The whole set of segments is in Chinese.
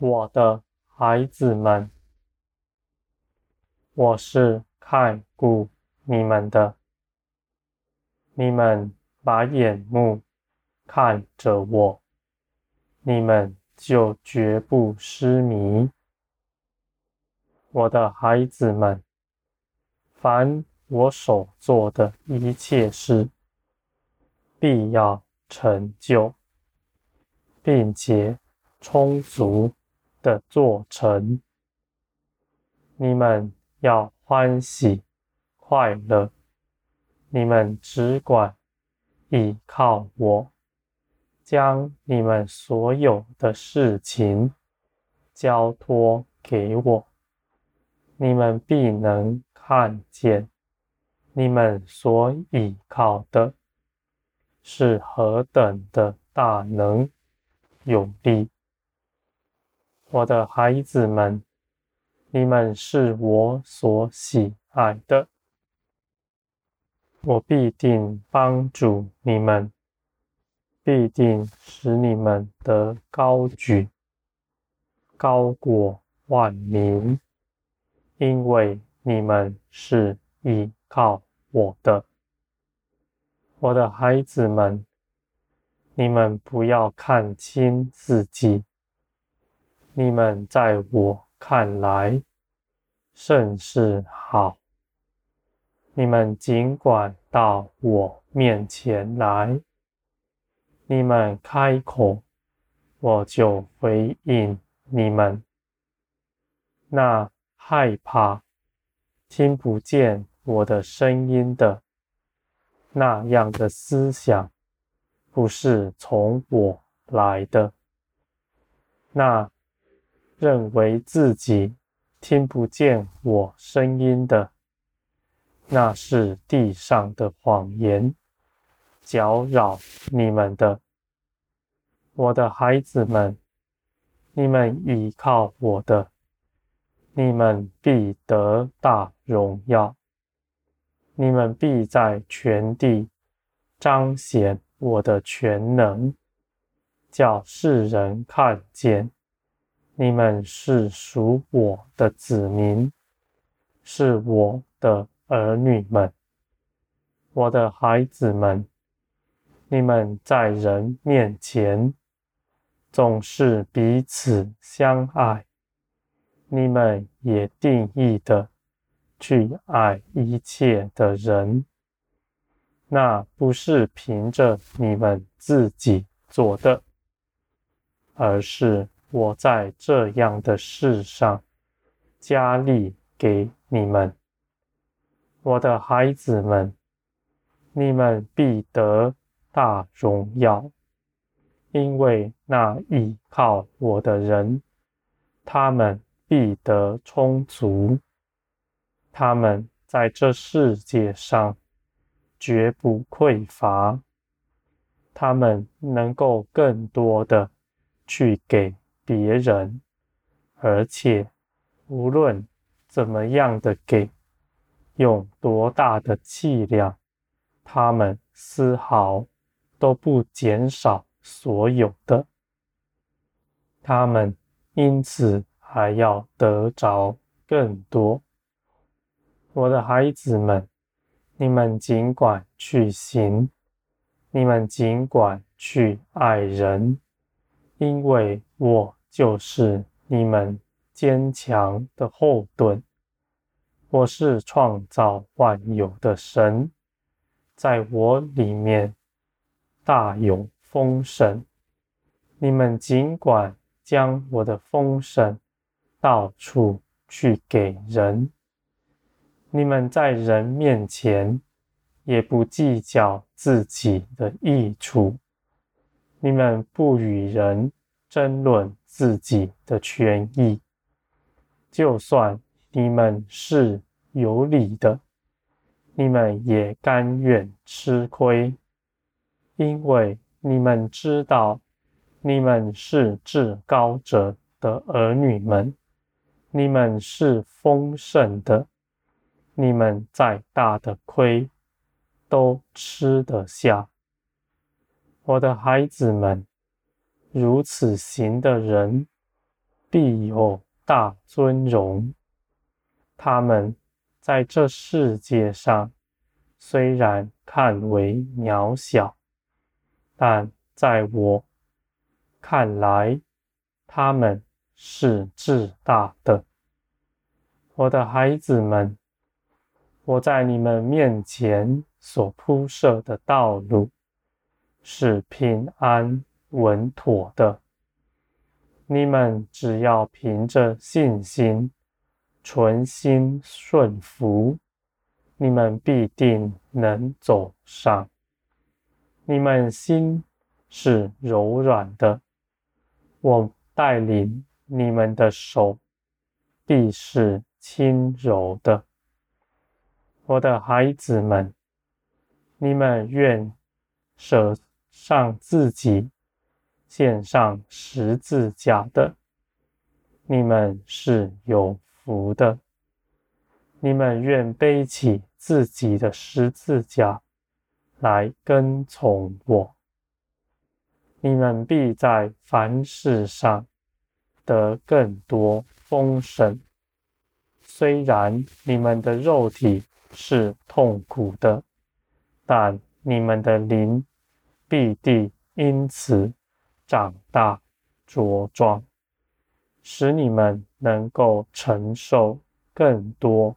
我的孩子们，我是看顾你们的。你们把眼目看着我，你们就绝不失迷。我的孩子们，凡我所做的一切事，必要成就，并且充足的做成。你们要欢喜快乐，你们只管倚靠我，将你们所有的事情交托给我，你们必能看见，你们所倚靠的是何等的大能有力。我的孩子们，你们是我所喜爱的，我必定帮助你们，必定使你们得高举，高过万民，因为你们是倚靠我的。我的孩子们，你们不要看轻自己。你们在我看来甚是好，你们尽管到我面前来，你们开口，我就回应你们。那害怕听不见我的声音的那样的思想，不是从我来的。那。认为自己听不见我声音的，那是地上的谎言，搅扰你们的。我的孩子们，你们倚靠我的，你们必得大荣耀，你们必在全地彰显我的全能，叫世人看见。你们是属我的子民，是我的儿女们，我的孩子们。你们在人面前总是彼此相爱，你们也定义的去爱一切的人。那不是凭着你们自己做的，而是。我在这样的事上加力给你们，我的孩子们，你们必得大荣耀，因为那倚靠我的人，他们必得充足，他们在这世界上绝不匮乏，他们能够更多的去给。别人，而且无论怎么样的给，用多大的气量，他们丝毫都不减少所有的，他们因此还要得着更多。我的孩子们，你们尽管去行，你们尽管去爱人，因为我。就是你们坚强的后盾。我是创造万有的神，在我里面大有丰盛。你们尽管将我的丰盛到处去给人。你们在人面前也不计较自己的益处。你们不与人争论。自己的权益，就算你们是有理的，你们也甘愿吃亏，因为你们知道，你们是至高者的儿女们，你们是丰盛的，你们再大的亏都吃得下，我的孩子们。如此行的人，必有大尊荣。他们在这世界上虽然看为渺小，但在我看来，他们是至大的。我的孩子们，我在你们面前所铺设的道路是平安稳妥的。你们只要凭着信心，存心顺服，你们必定能走上。你们心是柔软的，我带领你们的手必是轻柔的。我的孩子们，你们愿舍上自己，献上十字架的，你们是有福的。你们愿背起自己的十字架来跟从我，你们必在凡事上得更多丰盛。虽然你们的肉体是痛苦的，但你们的灵必定因此长大茁壮，使你们能够承受更多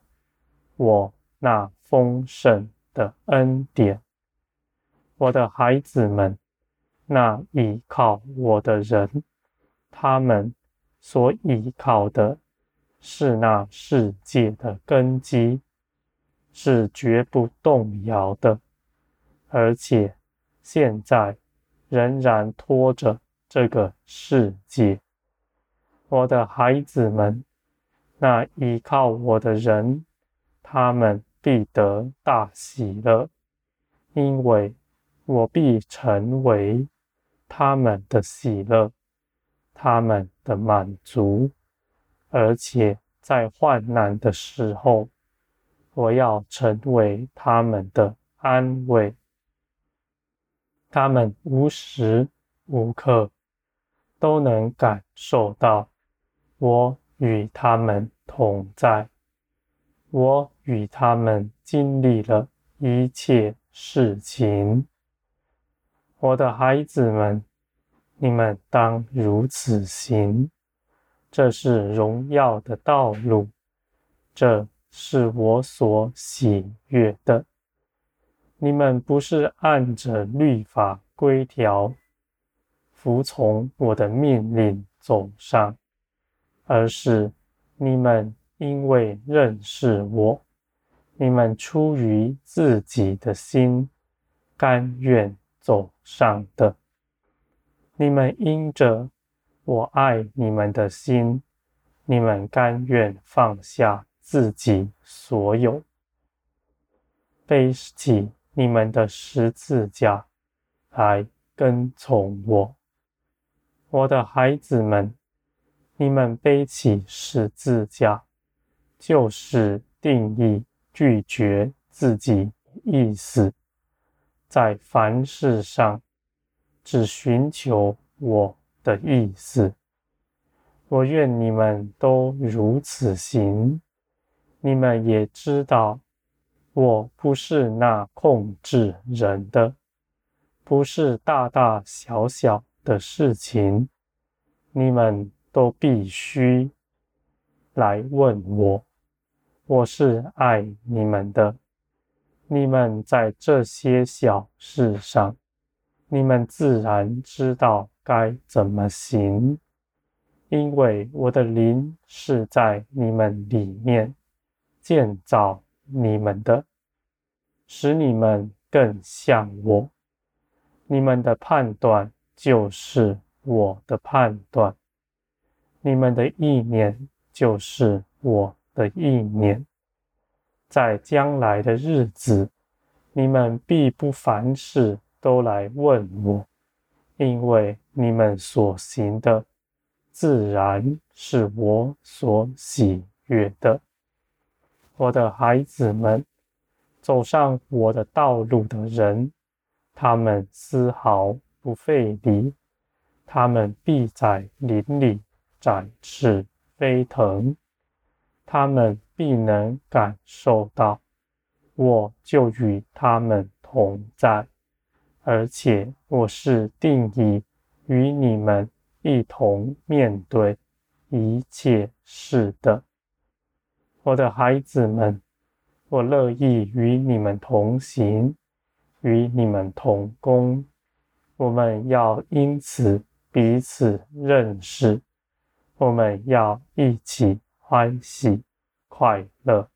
我那丰盛的恩典。我的孩子们，那倚靠我的人，他们所倚靠的是那世界的根基，是绝不动摇的，而且现在。仍然拖着这个世界，我的孩子们，那依靠我的人，他们必得大喜乐，因为我必成为他们的喜乐，他们的满足，而且在患难的时候，我要成为他们的安慰。他们无时无刻都能感受到我与他们同在，我与他们经历了一切事情。我的孩子们，你们当如此行，这是荣耀的道路，这是我所喜悦的。你们不是按着律法规条服从我的命令走上，而是你们因为认识我，你们出于自己的心，甘愿走上的。你们因着我爱你们的心，你们甘愿放下自己所有，背起。你们的十字架来跟从我，我的孩子们，你们背起十字架，就是定义拒绝自己意思，在凡事上只寻求我的意思。我愿你们都如此行，你们也知道。我不是那控制人的，不是大大小小的事情，你们都必须来问我。我是爱你们的，你们在这些小事上，你们自然知道该怎么行，因为我的灵是在你们里面建造你们的，使你们更像我。你们的判断就是我的判断，你们的意念就是我的意念。在将来的日子，你们必不凡事都来问我，因为你们所行的，自然是我所喜悦的。我的孩子们，走上我的道路的人，他们丝毫不费力，他们必在林里展翅飞腾，他们必能感受到，我就与他们同在，而且我是定意与你们一同面对一切事的。我的孩子们，我乐意与你们同行，与你们同工。我们要因此彼此认识，我们要一起欢喜快乐。